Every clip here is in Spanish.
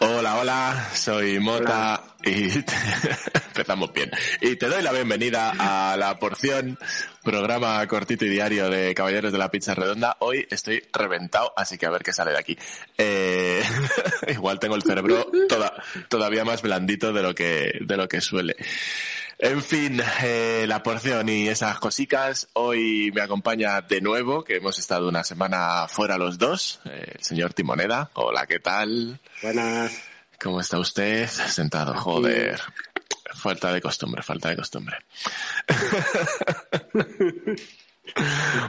Hola, hola, soy Mota y empezamos bien. Y te doy la bienvenida a la porción, programa cortito y diario de Caballeros de la Pizza Redonda. Hoy estoy reventado, así que a ver qué sale de aquí. Eh, igual tengo el cerebro toda, todavía más blandito de lo que, de lo que suele. En fin, eh, la porción y esas cositas. Hoy me acompaña de nuevo, que hemos estado una semana fuera los dos, eh, el señor Timoneda. Hola, ¿qué tal? Buenas. ¿Cómo está usted? Sentado, joder. Falta de costumbre, falta de costumbre.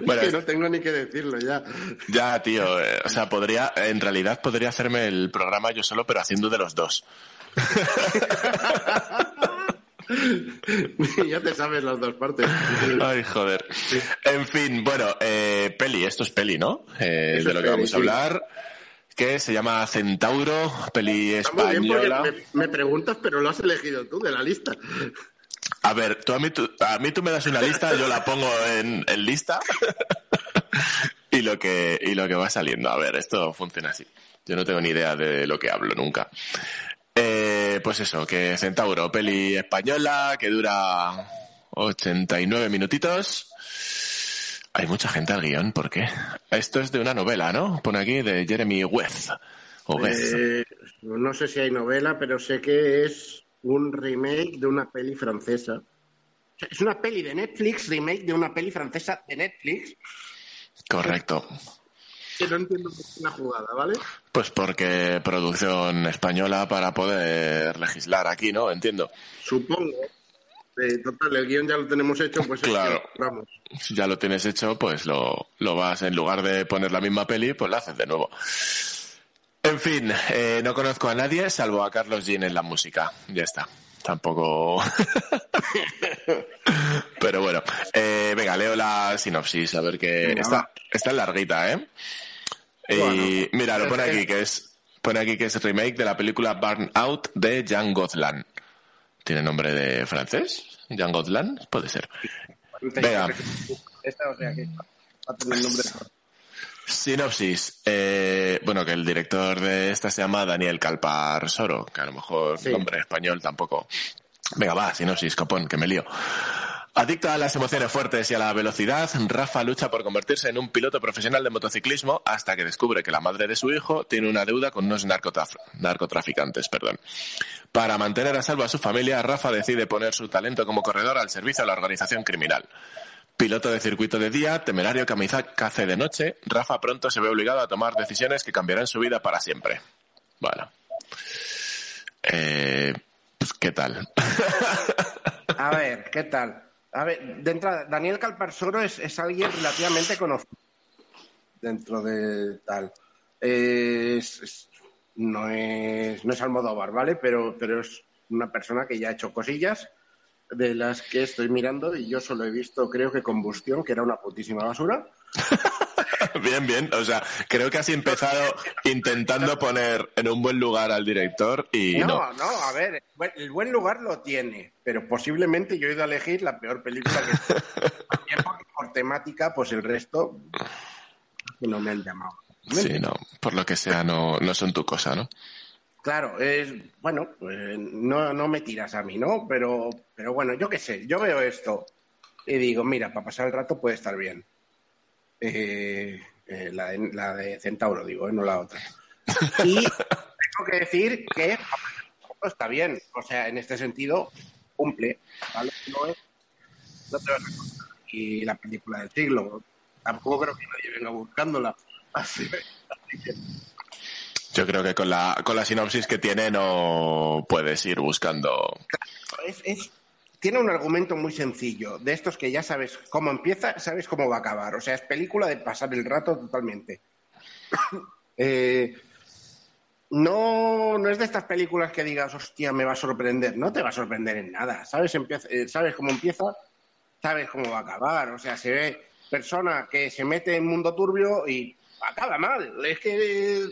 bueno, es que no tengo ni que decirlo ya. Ya, tío. Eh, o sea, podría, en realidad podría hacerme el programa yo solo, pero haciendo de los dos. ya te sabes las dos partes. Ay, joder. En fin, bueno, eh, peli, esto es peli, ¿no? Eh, de lo que vamos a hablar. Que se llama Centauro, peli española. Me, me, preguntas, pero lo has elegido tú de la lista. A ver, tú a, mí, tú, a mí tú me das una lista, yo la pongo en, en lista. y, lo que, y lo que va saliendo. A ver, esto funciona así. Yo no tengo ni idea de lo que hablo nunca. Pues eso, que Centauro, peli española, que dura 89 minutitos. Hay mucha gente al guion, ¿por qué? Esto es de una novela, ¿no? Pone aquí de Jeremy West. O eh, no sé si hay novela, pero sé que es un remake de una peli francesa. Es una peli de Netflix, remake de una peli francesa de Netflix. Correcto que no entiendo la jugada, ¿vale? Pues porque producción española para poder legislar aquí, ¿no? Entiendo. Supongo. Eh, total, el guion ya lo tenemos hecho, pues claro. Es que, vamos. Si ya lo tienes hecho, pues lo, lo vas, en lugar de poner la misma peli, pues lo haces de nuevo. En fin, eh, no conozco a nadie salvo a Carlos Jean en la música. Ya está. Tampoco. Pero bueno, eh, venga, leo la sinopsis, a ver qué. Está, está larguita, ¿eh? Y mira, lo pone aquí que es pone aquí que es remake de la película Burn Out de Jean Gozlan. ¿Tiene nombre de francés? ¿Jean Gozlan? Puede ser. Venga. Sinopsis. Eh, bueno, que el director de esta se llama Daniel Calpar Soro, que a lo mejor sí. nombre español tampoco. Venga, va, sinopsis, copón, que me lío. Adicto a las emociones fuertes y a la velocidad, Rafa lucha por convertirse en un piloto profesional de motociclismo hasta que descubre que la madre de su hijo tiene una deuda con unos narcotraf narcotraficantes. Perdón. Para mantener a salvo a su familia, Rafa decide poner su talento como corredor al servicio de la organización criminal. Piloto de circuito de día, temerario kamikaze de noche, Rafa pronto se ve obligado a tomar decisiones que cambiarán su vida para siempre. Bueno. Eh, pues, ¿qué tal? a ver, ¿qué tal? A ver, de Daniel Calparsoro es, es alguien relativamente conocido dentro de tal. Es, es, no, es, no es Almodóvar, ¿vale? Pero, pero es una persona que ya ha hecho cosillas de las que estoy mirando y yo solo he visto, creo que Combustión, que era una putísima basura. bien, bien. O sea, creo que has empezado intentando poner en un buen lugar al director y. No, no, no a ver, el buen lugar lo tiene, pero posiblemente yo he ido a elegir la peor película que. por, por temática, pues el resto no me han llamado. Sí, no, por lo que sea, no, no son tu cosa, ¿no? Claro, es bueno, pues no, no me tiras a mí, ¿no? Pero, pero bueno, yo qué sé, yo veo esto y digo, mira, para pasar el rato puede estar bien. Eh, eh, la, de, la, de, Centauro, digo, eh, no la otra. Y tengo que decir que está bien, o sea, en este sentido cumple, ¿vale? No, es, no te vas a y la película del siglo, tampoco creo que nadie venga buscándola. Así, así que yo creo que con la, con la sinopsis que tiene no puedes ir buscando. Es, es, tiene un argumento muy sencillo, de estos que ya sabes cómo empieza, sabes cómo va a acabar. O sea, es película de pasar el rato totalmente. eh, no, no es de estas películas que digas, hostia, me va a sorprender. No te va a sorprender en nada. Sabes, empieza, eh, sabes cómo empieza, sabes cómo va a acabar. O sea, se ve persona que se mete en mundo turbio y acaba mal. Es que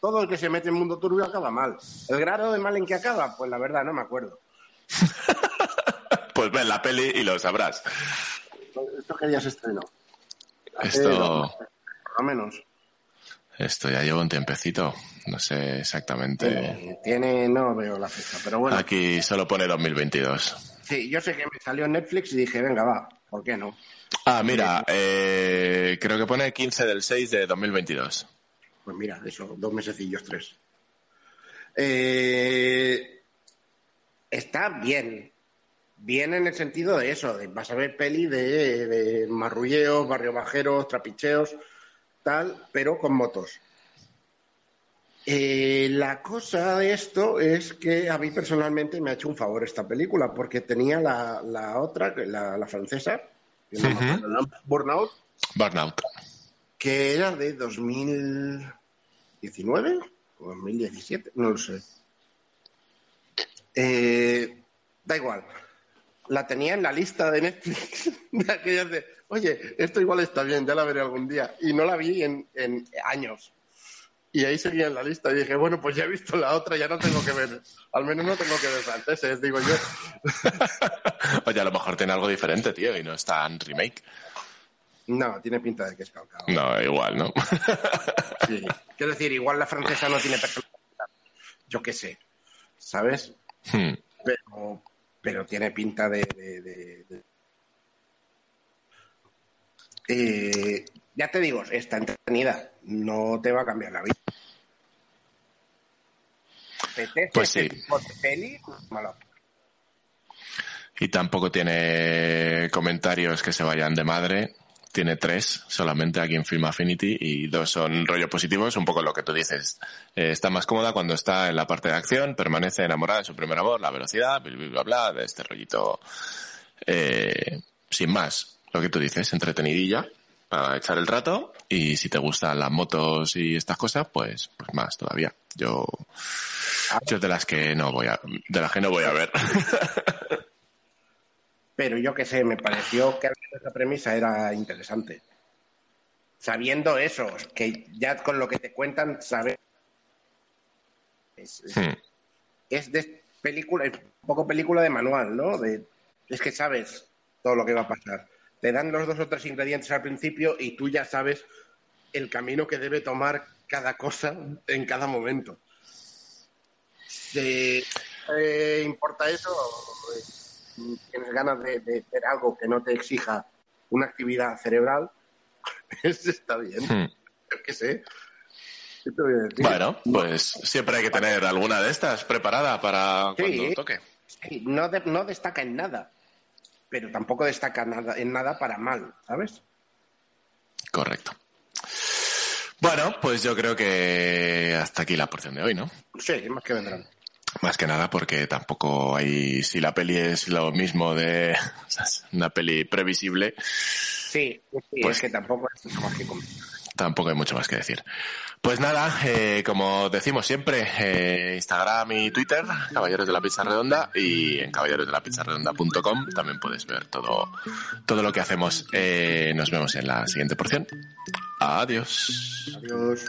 todo el que se mete en mundo turbio acaba mal. ¿El grado de mal en que acaba? Pues la verdad, no me acuerdo. pues ven la peli y lo sabrás. ¿Esto qué día se estrenó? Esto... Lo menos. Esto ya lleva un tiempecito. No sé exactamente. Tiene, no veo la fecha, pero bueno. Aquí solo pone 2022. Sí, yo sé que me salió Netflix y dije, venga, va, ¿por qué no? Ah, mira, eh, creo que pone 15 del 6 de 2022. Pues mira, eso, dos mesecillos, tres. Eh, está bien. Bien en el sentido de eso, de vas a ver peli de, de marrulleos, barrio bajeros, trapicheos, tal, pero con motos. Eh, la cosa de esto es que a mí personalmente me ha hecho un favor esta película, porque tenía la, la otra, la, la francesa, no Burnout, Burnout. que era de 2019 o 2017, no lo sé. Eh, da igual. La tenía en la lista de Netflix de aquellas de, oye, esto igual está bien, ya la veré algún día. Y no la vi en, en años. Y ahí seguía en la lista y dije, bueno, pues ya he visto la otra, ya no tengo que ver, al menos no tengo que ver franceses, digo yo. Oye, a lo mejor tiene algo diferente, tío, y no está en remake. No, tiene pinta de que es calcado. No, igual, ¿no? Sí. Quiero decir, igual la francesa no tiene personalidad. Yo qué sé, ¿sabes? Hmm. Pero, pero tiene pinta de... de- de- de- Eh, ya te digo, está entretenida, no te va a cambiar la vida. ¿Apetece Pues sí. peli? Malo. Y tampoco tiene comentarios que se vayan de madre. Tiene tres solamente aquí en Film Affinity y dos son rollo positivos, un poco lo que tú dices. Eh, está más cómoda cuando está en la parte de acción, permanece enamorada de su primer amor, la velocidad, bla, bla, bla, de este rollito eh, sin más. Lo que tú dices, entretenidilla para echar el rato y si te gustan las motos y estas cosas, pues, pues más todavía. Yo, yo de las que no voy a, de las que no voy a ver. Pero yo qué sé, me pareció que esa premisa era interesante. Sabiendo eso, que ya con lo que te cuentan, sabes. Es, es- es de película, es un poco película de manual, ¿no? De, es que sabes todo lo que va a pasar. Te dan los dos o tres ingredientes al principio y tú ya sabes el camino que debe tomar cada cosa en cada momento. Te importa eso, eh, tienes ganas de, de hacer algo que no te exija una actividad cerebral, eso está bien. Hmm. Yo qué sé. ¿Qué decir? Bueno, pues siempre hay que tener alguna de estas preparada para Sí. cuando toque. Sí, no, de- no destaca en nada, pero tampoco destaca nada, en nada para mal, ¿sabes? Correcto. Bueno, pues yo creo que hasta aquí la porción de hoy, ¿no? Sí, más que vendrán. Más que nada porque tampoco hay, si la peli es lo mismo de o sea, es una peli previsible, Sí, sí, Pues- es que tampoco es mucho más que comentar. tampoco hay mucho más que decir. Pues nada, eh, como decimos siempre, eh, Instagram y Twitter, Caballeros de la Pizza Redonda, y en caballerosdelapizzarredonda.com también puedes ver todo, todo lo que hacemos. Eh, nos vemos en la siguiente porción. Adiós. Adiós.